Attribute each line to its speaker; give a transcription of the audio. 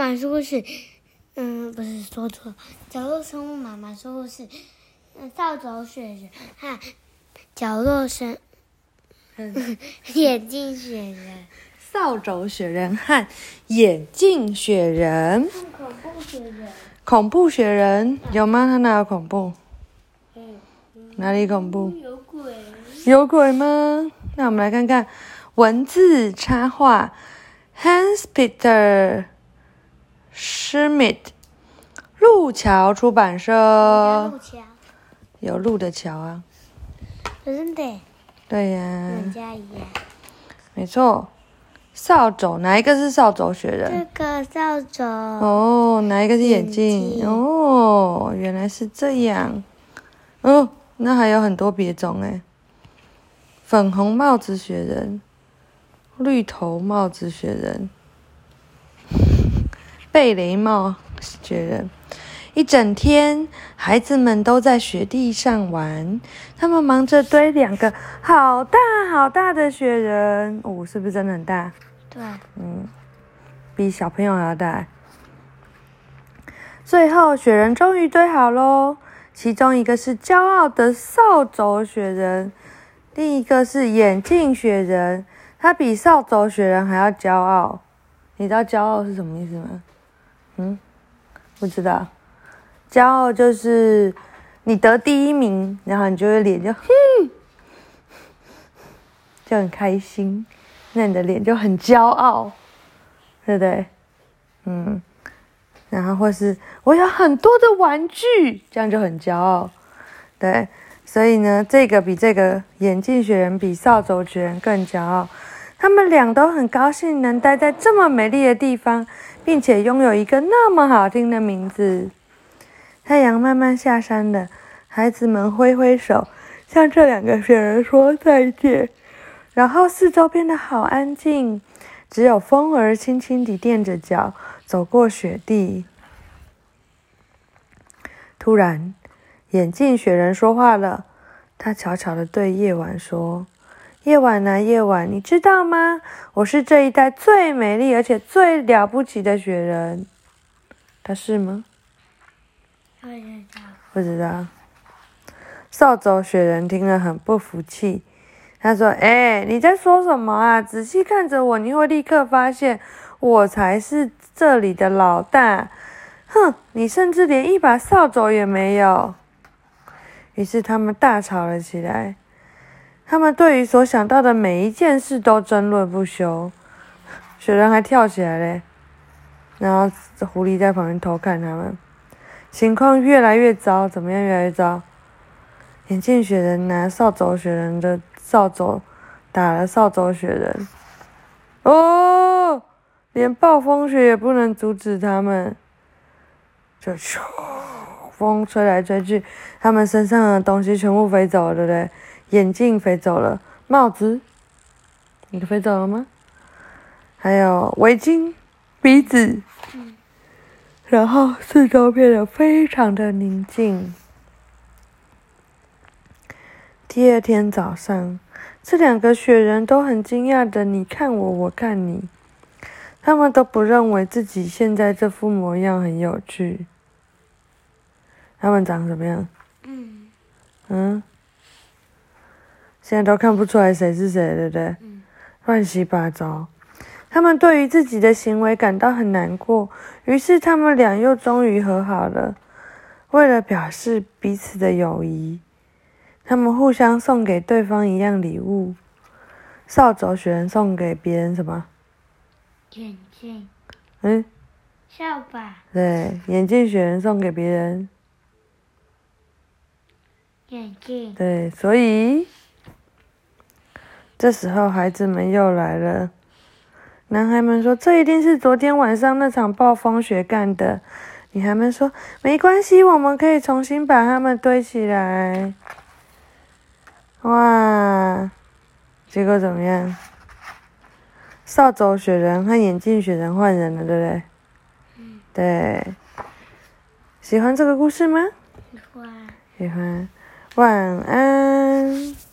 Speaker 1: 妈说故事，嗯，不是说错，角落生物妈妈说故事，嗯，扫帚雪人和角落生 眼镜雪人，
Speaker 2: 扫帚雪人和眼镜雪人，
Speaker 1: 恐怖雪人，
Speaker 2: 恐怖雪人有吗？他哪有恐怖？
Speaker 1: 嗯，
Speaker 2: 哪里恐怖？
Speaker 1: 有鬼，
Speaker 2: 有鬼吗？那我们来看看文字插画，Hans Peter Schmidt，路桥出版社
Speaker 1: 路，桥，
Speaker 2: 有路的桥啊，
Speaker 1: 真的，
Speaker 2: 对呀、
Speaker 1: 人家一样。
Speaker 2: 没错。扫帚哪一个是扫帚雪
Speaker 1: 这
Speaker 2: 人？
Speaker 1: 个扫帚，
Speaker 2: 哦，哪一个是眼镜？
Speaker 1: 眼镜
Speaker 2: 哦，原来是这样。哦，那还有很多别种诶。粉红帽子雪人，绿头帽子雪人，贝雷帽雪人。一整天，孩子们都在雪地上玩，他们忙着堆两个好大好大的雪人。哦，是不是真的很大？
Speaker 1: 对，
Speaker 2: 嗯，比小朋友还要大。最后，雪人终于堆好喽。其中一个是骄傲的扫帚雪人，另一个是眼镜雪人。他比扫帚雪人还要骄傲。你知道骄傲是什么意思吗？嗯，不知道。骄傲就是你得第一名，然后你就会脸就，就很开心。那你的脸就很骄傲，对不对？嗯，然后或是我有很多的玩具，这样就很骄傲，对。所以呢，这个比这个眼镜雪人比扫帚雪人更骄傲。他们俩都很高兴能待在这么美丽的地方，并且拥有一个那么好听的名字。太阳慢慢下山了，孩子们挥挥手，向这两个雪人说再见。然后四周变得好安静，只有风儿轻轻地垫着脚走过雪地。突然，眼镜雪人说话了，他悄悄地对夜晚说：“夜晚啊，夜晚，你知道吗？我是这一代最美丽而且最了不起的雪人。他是吗？
Speaker 1: 不知道，
Speaker 2: 不知道。”扫帚雪人听了很不服气。他说：“哎、你在说什么啊？仔细看着我，你会立刻发现我才是这里的老大。哼，你甚至连一把扫帚也没有。”于是他们大吵了起来。他们对于所想到的每一件事都争论不休。雪人还跳起来嘞，然后狐狸在旁边偷看他们。情况越来越糟，怎么样？越来越糟。眼镜雪人拿扫帚雪人的扫帚打了扫帚雪人，哦，连暴风雪也不能阻止他们，就咻，风吹来吹去，他们身上的东西全部飞走了，嘞？眼镜飞走了，帽子，你的飞走了吗？还有围巾、鼻子，然后四周变得非常的宁静。第二天早上，这两个雪人都很惊讶的你看我，我看你，他们都不认为自己现在这副模样很有趣。他们长什么样？
Speaker 1: 嗯
Speaker 2: 嗯，现在都看不出来谁是谁，对不对？
Speaker 1: 嗯
Speaker 2: 乱七八糟。他们对于自己的行为感到很难过，于是他们俩又终于和好了。为了表示彼此的友谊，他们互相送给对方一样礼物。扫帚雪人送给别人什么？
Speaker 1: 眼镜，
Speaker 2: 嗯，
Speaker 1: 扫把，
Speaker 2: 对，眼镜雪人送给别人。
Speaker 1: 眼镜，
Speaker 2: 对，所以这时候孩子们又来了。男孩们说：“这一定是昨天晚上那场暴风雪干的。”女孩们说：“没关系，我们可以重新把它们堆起来。”哇！结果怎么样？扫帚雪人和眼镜雪人换人了，对不对？
Speaker 1: 嗯，
Speaker 2: 对。喜欢这个故事吗？
Speaker 1: 喜欢。
Speaker 2: 喜欢。晚安。